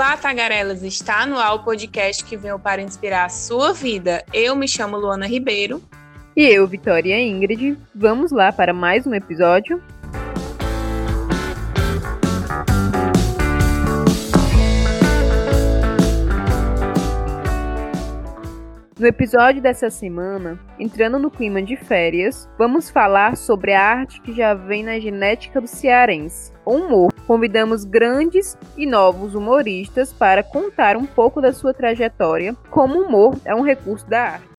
Olá, tagarelas! Está no ar o podcast que veio para inspirar a sua vida. Eu me chamo Luana Ribeiro. E eu, Vitória Ingrid. Vamos lá para mais um episódio. No episódio dessa semana, entrando no clima de férias, vamos falar sobre a arte que já vem na genética do cearense, o humor. Convidamos grandes e novos humoristas para contar um pouco da sua trajetória, como o humor é um recurso da arte.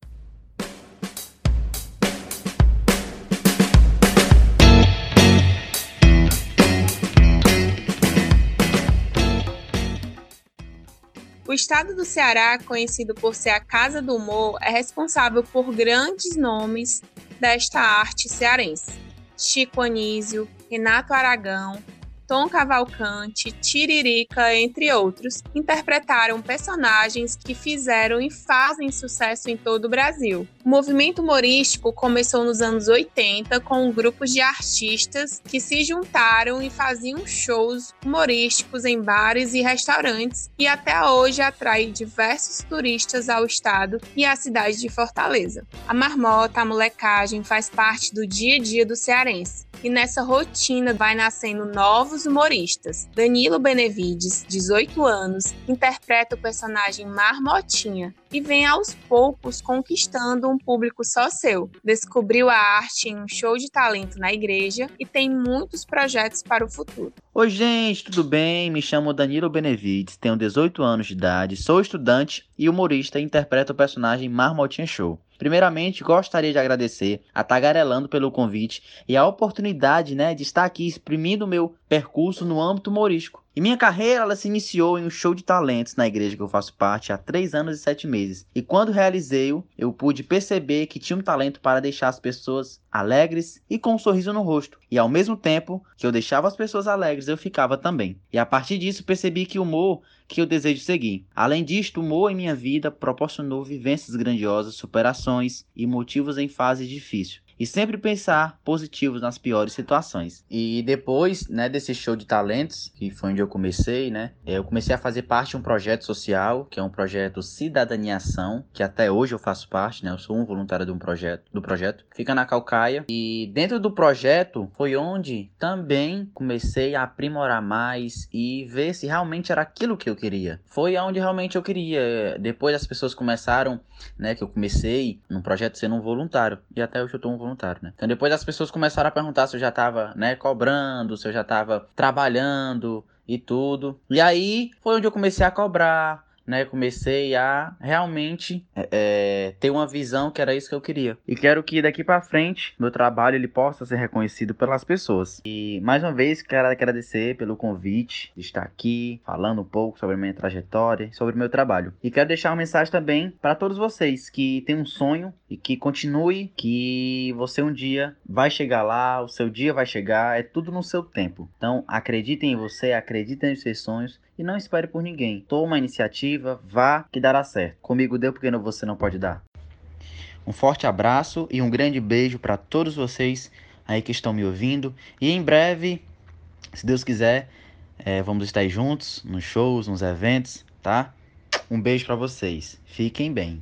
O estado do Ceará, conhecido por ser a Casa do Humor, é responsável por grandes nomes desta arte cearense. Chico Anísio, Renato Aragão, Tom Cavalcante, Tiririca, entre outros, interpretaram personagens que fizeram e fazem sucesso em todo o Brasil. O movimento humorístico começou nos anos 80 com grupos de artistas que se juntaram e faziam shows humorísticos em bares e restaurantes e até hoje atrai diversos turistas ao estado e à cidade de Fortaleza. A marmota, a molecagem faz parte do dia a dia do cearense e nessa rotina vai nascendo novos humoristas. Danilo Benevides, 18 anos, interpreta o personagem Marmotinha e vem aos poucos conquistando um público só seu. Descobriu a arte em um show de talento na igreja e tem muitos projetos para o futuro. Oi, gente, tudo bem? Me chamo Danilo Benevides, tenho 18 anos de idade, sou estudante e humorista e interpreto o personagem Marmotinha Show. Primeiramente, gostaria de agradecer a Tagarelando pelo convite e a oportunidade né, de estar aqui exprimindo o meu percurso no âmbito humorístico. E minha carreira ela se iniciou em um show de talentos na igreja que eu faço parte há 3 anos e 7 meses. E quando realizei-o, eu pude perceber que tinha um talento para deixar as pessoas alegres e com um sorriso no rosto. E ao mesmo tempo que eu deixava as pessoas alegres, eu ficava também. E a partir disso percebi que o humor que eu desejo seguir. Além disto, o humor em minha vida proporcionou vivências grandiosas, superações e motivos em fases difíceis e sempre pensar positivos nas piores situações. E depois, né, desse show de talentos, que foi onde eu comecei, né, eu comecei a fazer parte de um projeto social, que é um projeto Cidadania Ação, que até hoje eu faço parte, né, eu sou um voluntário de um projeto, do projeto. Fica na Calcaia e dentro do projeto foi onde também comecei a aprimorar mais e ver se realmente era aquilo que eu queria. Foi aonde realmente eu queria. Depois as pessoas começaram, né, que eu comecei no projeto sendo um voluntário e até hoje eu tô um voluntário voluntário, né? Então depois as pessoas começaram a perguntar se eu já estava, né, cobrando, se eu já estava trabalhando e tudo. E aí foi onde eu comecei a cobrar, né, comecei a realmente é, é, ter uma visão que era isso que eu queria. E quero que daqui para frente meu trabalho ele possa ser reconhecido pelas pessoas. E mais uma vez quero agradecer pelo convite de estar aqui falando um pouco sobre minha trajetória, sobre meu trabalho. E quero deixar uma mensagem também para todos vocês que têm um sonho e que continue, que você um dia vai chegar lá, o seu dia vai chegar, é tudo no seu tempo. Então acreditem em você, acreditem nos seus sonhos e não espere por ninguém. Toma a iniciativa, vá que dará certo. Comigo deu porque você não pode dar. Um forte abraço e um grande beijo para todos vocês aí que estão me ouvindo. E em breve, se Deus quiser, é, vamos estar juntos nos shows, nos eventos, tá? Um beijo para vocês. Fiquem bem.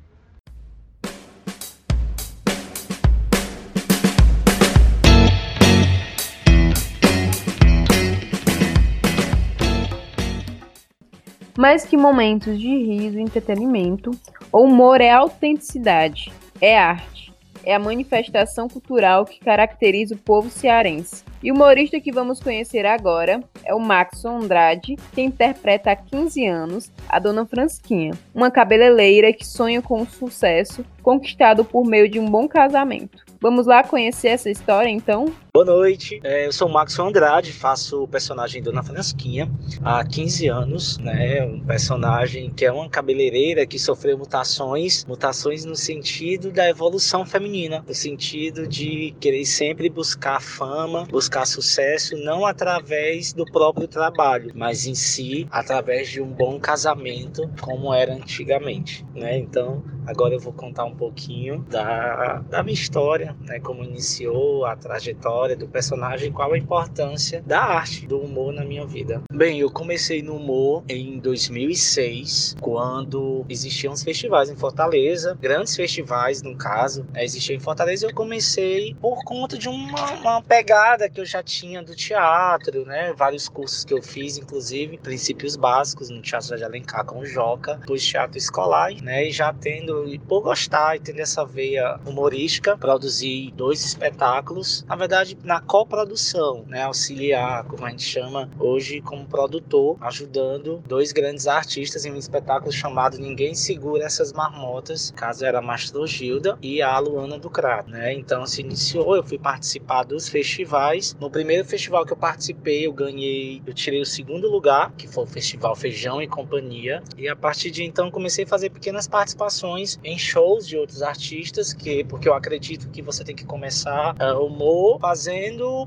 Mais que momentos de riso e entretenimento, o humor é autenticidade, é arte, é a manifestação cultural que caracteriza o povo cearense. E o humorista que vamos conhecer agora é o Maxon Andrade, que interpreta há 15 anos a Dona Fransquinha, uma cabeleireira que sonha com o sucesso conquistado por meio de um bom casamento. Vamos lá conhecer essa história então? Boa noite, é, eu sou o Max Andrade, faço o personagem Dona Fransquinha há 15 anos, né? Um personagem que é uma cabeleireira que sofreu mutações, mutações no sentido da evolução feminina, no sentido de querer sempre buscar fama, buscar sucesso, não através do próprio trabalho, mas em si através de um bom casamento, como era antigamente, né? Então, agora eu vou contar um pouquinho da, da minha história né, como iniciou a trajetória trajetória do personagem, qual a importância da arte, do humor na minha vida. Bem, eu comecei no humor em 2006, quando existiam os festivais em Fortaleza, grandes festivais no caso, né, existiam em Fortaleza. Eu comecei por conta de uma, uma pegada que eu já tinha do teatro, né? Vários cursos que eu fiz, inclusive princípios básicos no Teatro de Alencar com o Joca, depois teatro escolar, né? E já tendo, por gostar e tendo essa veia humorística, produzi dois espetáculos, na verdade na coprodução, né? Auxiliar, como a gente chama hoje, como produtor, ajudando dois grandes artistas em um espetáculo chamado Ninguém Segura Essas Marmotas, caso era a Mastro Gilda e a Luana do Crato, né? Então se iniciou, eu fui participar dos festivais. No primeiro festival que eu participei, eu ganhei, eu tirei o segundo lugar, que foi o Festival Feijão e Companhia, e a partir de então comecei a fazer pequenas participações em shows de outros artistas, que porque eu acredito que você tem que começar uh, humor fazendo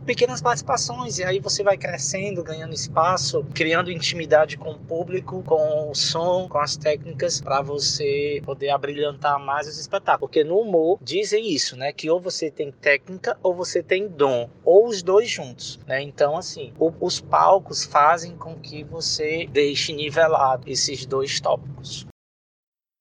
pequenas participações e aí você vai crescendo, ganhando espaço, criando intimidade com o público, com o som, com as técnicas para você poder abrilhantar mais os espetáculos. Porque no humor dizem isso, né, que ou você tem técnica ou você tem dom, ou os dois juntos, né? Então assim, o, os palcos fazem com que você deixe nivelado esses dois tópicos.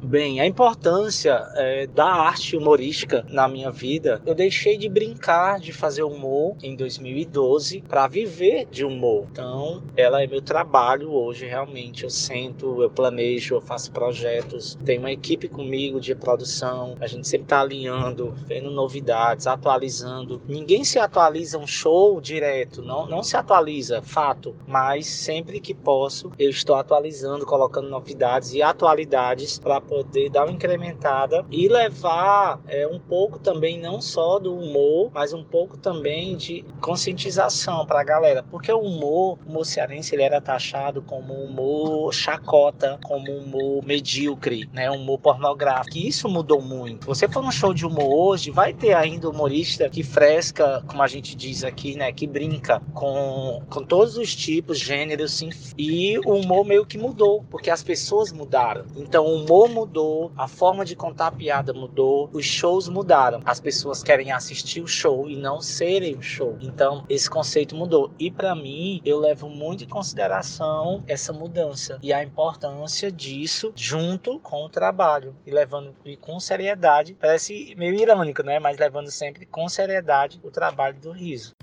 Bem, a importância é, da arte humorística na minha vida, eu deixei de brincar de fazer humor em 2012 para viver de humor. Então, ela é meu trabalho hoje, realmente. Eu sento, eu planejo, eu faço projetos, tenho uma equipe comigo de produção, a gente sempre está alinhando, vendo novidades, atualizando. Ninguém se atualiza um show direto, não, não se atualiza, fato, mas sempre que posso, eu estou atualizando, colocando novidades e atualidades para poder dar uma incrementada e levar é, um pouco também não só do humor, mas um pouco também de conscientização para a galera, porque o humor, o humor cearense ele era taxado como humor chacota, como humor medíocre, né, humor pornográfico. E isso mudou muito. Você for num show de humor hoje, vai ter ainda humorista que fresca, como a gente diz aqui, né, que brinca com, com todos os tipos, gêneros, sim. E o humor meio que mudou, porque as pessoas mudaram. Então o humor mudou, a forma de contar a piada mudou, os shows mudaram. As pessoas querem assistir o show e não serem o show. Então, esse conceito mudou. E para mim, eu levo muito em consideração essa mudança e a importância disso junto com o trabalho e levando e com seriedade. Parece meio irônico, né? Mas levando sempre com seriedade o trabalho do riso.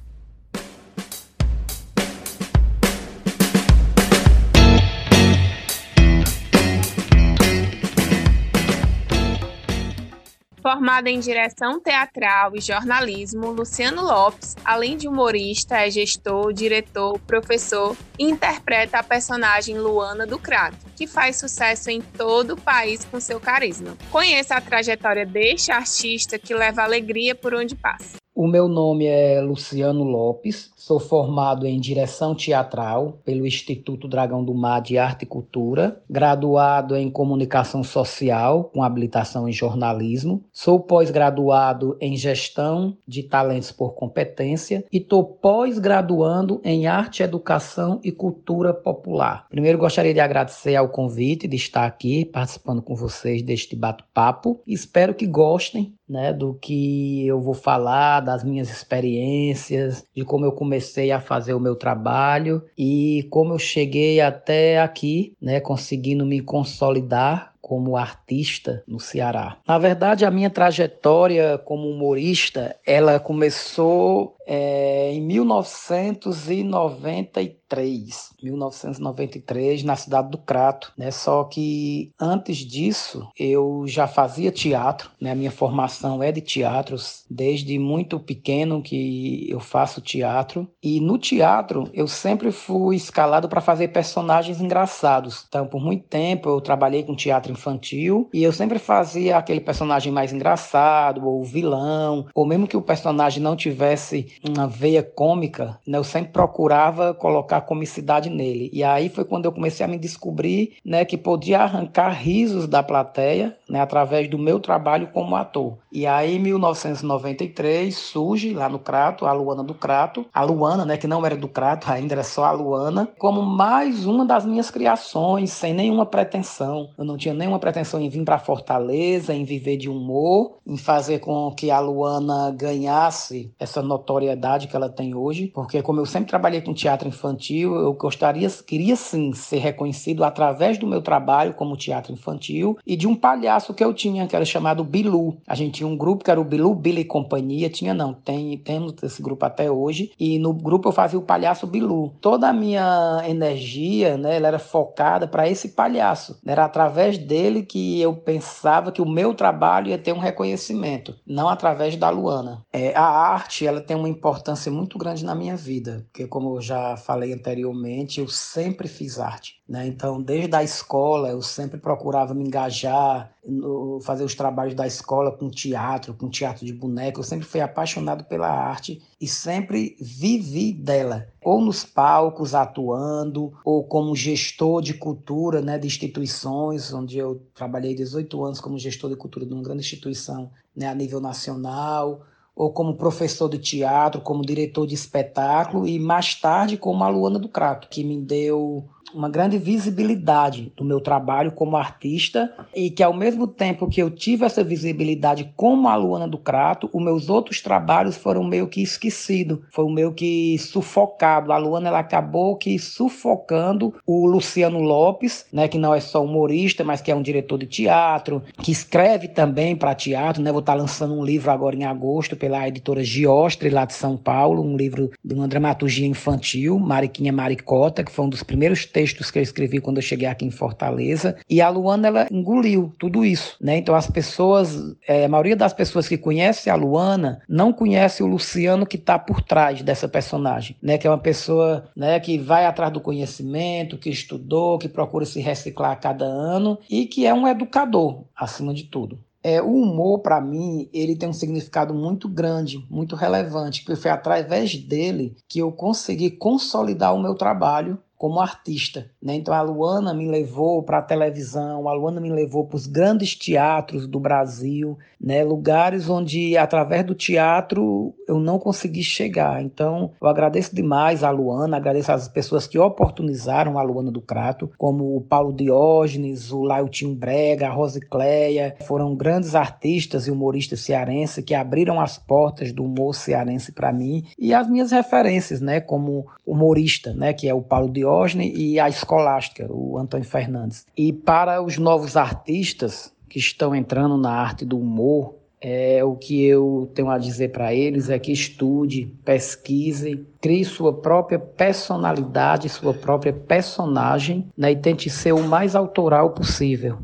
Formado em direção teatral e jornalismo, Luciano Lopes, além de humorista, é gestor, diretor, professor e interpreta a personagem Luana do Crato, que faz sucesso em todo o país com seu carisma. Conheça a trajetória deste artista que leva alegria por onde passa. O meu nome é Luciano Lopes, sou formado em direção teatral pelo Instituto Dragão do Mar de Arte e Cultura, graduado em comunicação social com habilitação em jornalismo, sou pós-graduado em gestão de talentos por competência e estou pós-graduando em arte, educação e cultura popular. Primeiro gostaria de agradecer ao convite de estar aqui participando com vocês deste bate-papo. Espero que gostem né, do que eu vou falar, das minhas experiências, de como eu comecei a fazer o meu trabalho e como eu cheguei até aqui, né, conseguindo me consolidar como artista no Ceará. Na verdade, a minha trajetória como humorista, ela começou é, em 1993, 1993, na cidade do Crato, né? Só que antes disso eu já fazia teatro, né? A minha formação é de teatros desde muito pequeno que eu faço teatro e no teatro eu sempre fui escalado para fazer personagens engraçados. Então, por muito tempo eu trabalhei com teatro infantil e eu sempre fazia aquele personagem mais engraçado ou vilão, ou mesmo que o personagem não tivesse uma veia cômica, né, eu sempre procurava colocar comicidade nele. E aí foi quando eu comecei a me descobrir né, que podia arrancar risos da plateia né, através do meu trabalho como ator. E aí, em 1993, surge lá no Crato, a Luana do Crato, a Luana, né, que não era do Crato, ainda era só a Luana, como mais uma das minhas criações, sem nenhuma pretensão. Eu não tinha nenhuma pretensão em vir para Fortaleza, em viver de humor, em fazer com que a Luana ganhasse essa notoriedade que ela tem hoje, porque como eu sempre trabalhei com teatro infantil, eu gostaria, queria sim ser reconhecido através do meu trabalho como teatro infantil e de um palhaço que eu tinha, que era chamado Bilu. A gente tinha um grupo que era o Bilu Billy Companhia, tinha não, tem, temos esse grupo até hoje, e no grupo eu fazia o palhaço Bilu. Toda a minha energia, né, ela era focada para esse palhaço. Era através dele que eu pensava que o meu trabalho ia ter um reconhecimento, não através da Luana. É, a arte, ela tem uma importância muito grande na minha vida, porque como eu já falei anteriormente, eu sempre fiz arte. Né? Então, desde a escola, eu sempre procurava me engajar, no, fazer os trabalhos da escola com teatro, com teatro de boneco. Eu sempre fui apaixonado pela arte e sempre vivi dela, ou nos palcos atuando, ou como gestor de cultura né, de instituições, onde eu trabalhei 18 anos como gestor de cultura de uma grande instituição né, a nível nacional ou como professor de teatro, como diretor de espetáculo e mais tarde como a Luana do Crato, que me deu uma grande visibilidade do meu trabalho como artista e que ao mesmo tempo que eu tive essa visibilidade como a Luana do Crato, os meus outros trabalhos foram meio que esquecidos, foi o meio que sufocado. A Luana ela acabou que sufocando o Luciano Lopes, né, que não é só humorista, mas que é um diretor de teatro, que escreve também para teatro, né? Vou estar tá lançando um livro agora em agosto pela editora Giostre lá de São Paulo, um livro de uma dramaturgia infantil, Mariquinha Maricota, que foi um dos primeiros textos que eu escrevi quando eu cheguei aqui em Fortaleza. E a Luana, ela engoliu tudo isso, né? Então as pessoas, é, a maioria das pessoas que conhece a Luana não conhece o Luciano que está por trás dessa personagem, né? Que é uma pessoa, né, que vai atrás do conhecimento, que estudou, que procura se reciclar a cada ano e que é um educador, acima de tudo. É, o humor, para mim, ele tem um significado muito grande, muito relevante, porque foi através dele que eu consegui consolidar o meu trabalho como artista. Né? Então a Luana me levou para a televisão, a Luana me levou para os grandes teatros do Brasil, né? lugares onde através do teatro eu não consegui chegar. Então eu agradeço demais a Luana, agradeço as pessoas que oportunizaram a Luana do Crato, como o Paulo Diógenes, o Lailtinho Brega, a Rosicléia, foram grandes artistas e humoristas cearenses que abriram as portas do humor cearense para mim e as minhas referências, né, como humorista, né, que é o Paulo Diógenes e a Escolástica, o Antônio Fernandes. E para os novos artistas que estão entrando na arte do humor, é, o que eu tenho a dizer para eles é que estude, pesquise, crie sua própria personalidade, sua própria personagem né, e tente ser o mais autoral possível.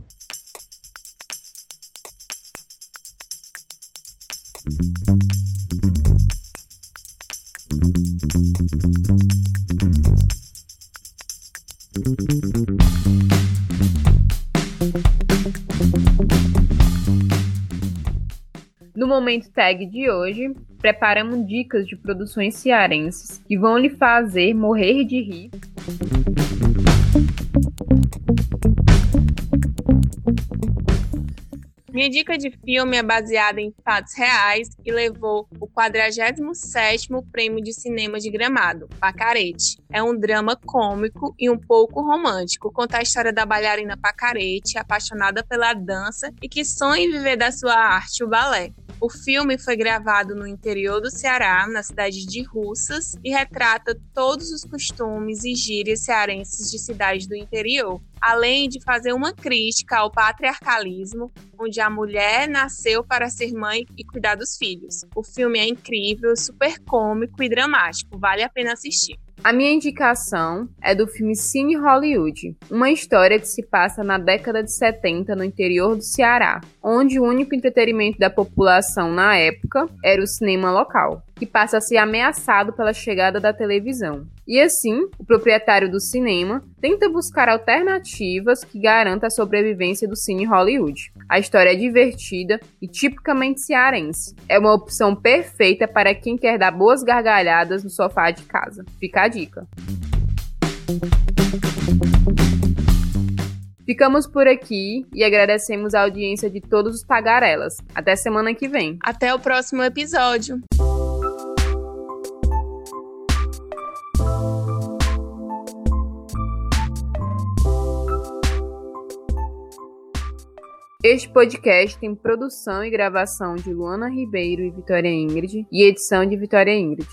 Momento tag de hoje, preparamos dicas de produções cearenses que vão lhe fazer morrer de rir. Minha dica de filme é baseada em fatos reais e levou o 47º Prêmio de Cinema de Gramado, Pacarete. É um drama cômico e um pouco romântico. Conta a história da bailarina Pacarete, apaixonada pela dança e que sonha em viver da sua arte, o balé. O filme foi gravado no interior do Ceará, na cidade de Russas, e retrata todos os costumes e gírias cearenses de cidades do interior, além de fazer uma crítica ao patriarcalismo, onde a mulher nasceu para ser mãe e cuidar dos filhos. O filme é incrível, super cômico e dramático, vale a pena assistir. A minha indicação é do filme Cine Hollywood, uma história que se passa na década de 70 no interior do Ceará, onde o único entretenimento da população na época era o cinema local, que passa a ser ameaçado pela chegada da televisão. E assim, o proprietário do cinema tenta buscar alternativas que garantam a sobrevivência do cine Hollywood. A história é divertida e tipicamente cearense. É uma opção perfeita para quem quer dar boas gargalhadas no sofá de casa. Fica a dica. Ficamos por aqui e agradecemos a audiência de todos os tagarelas. Até semana que vem. Até o próximo episódio. Este podcast tem produção e gravação de Luana Ribeiro e Vitória Ingrid e edição de Vitória Ingrid.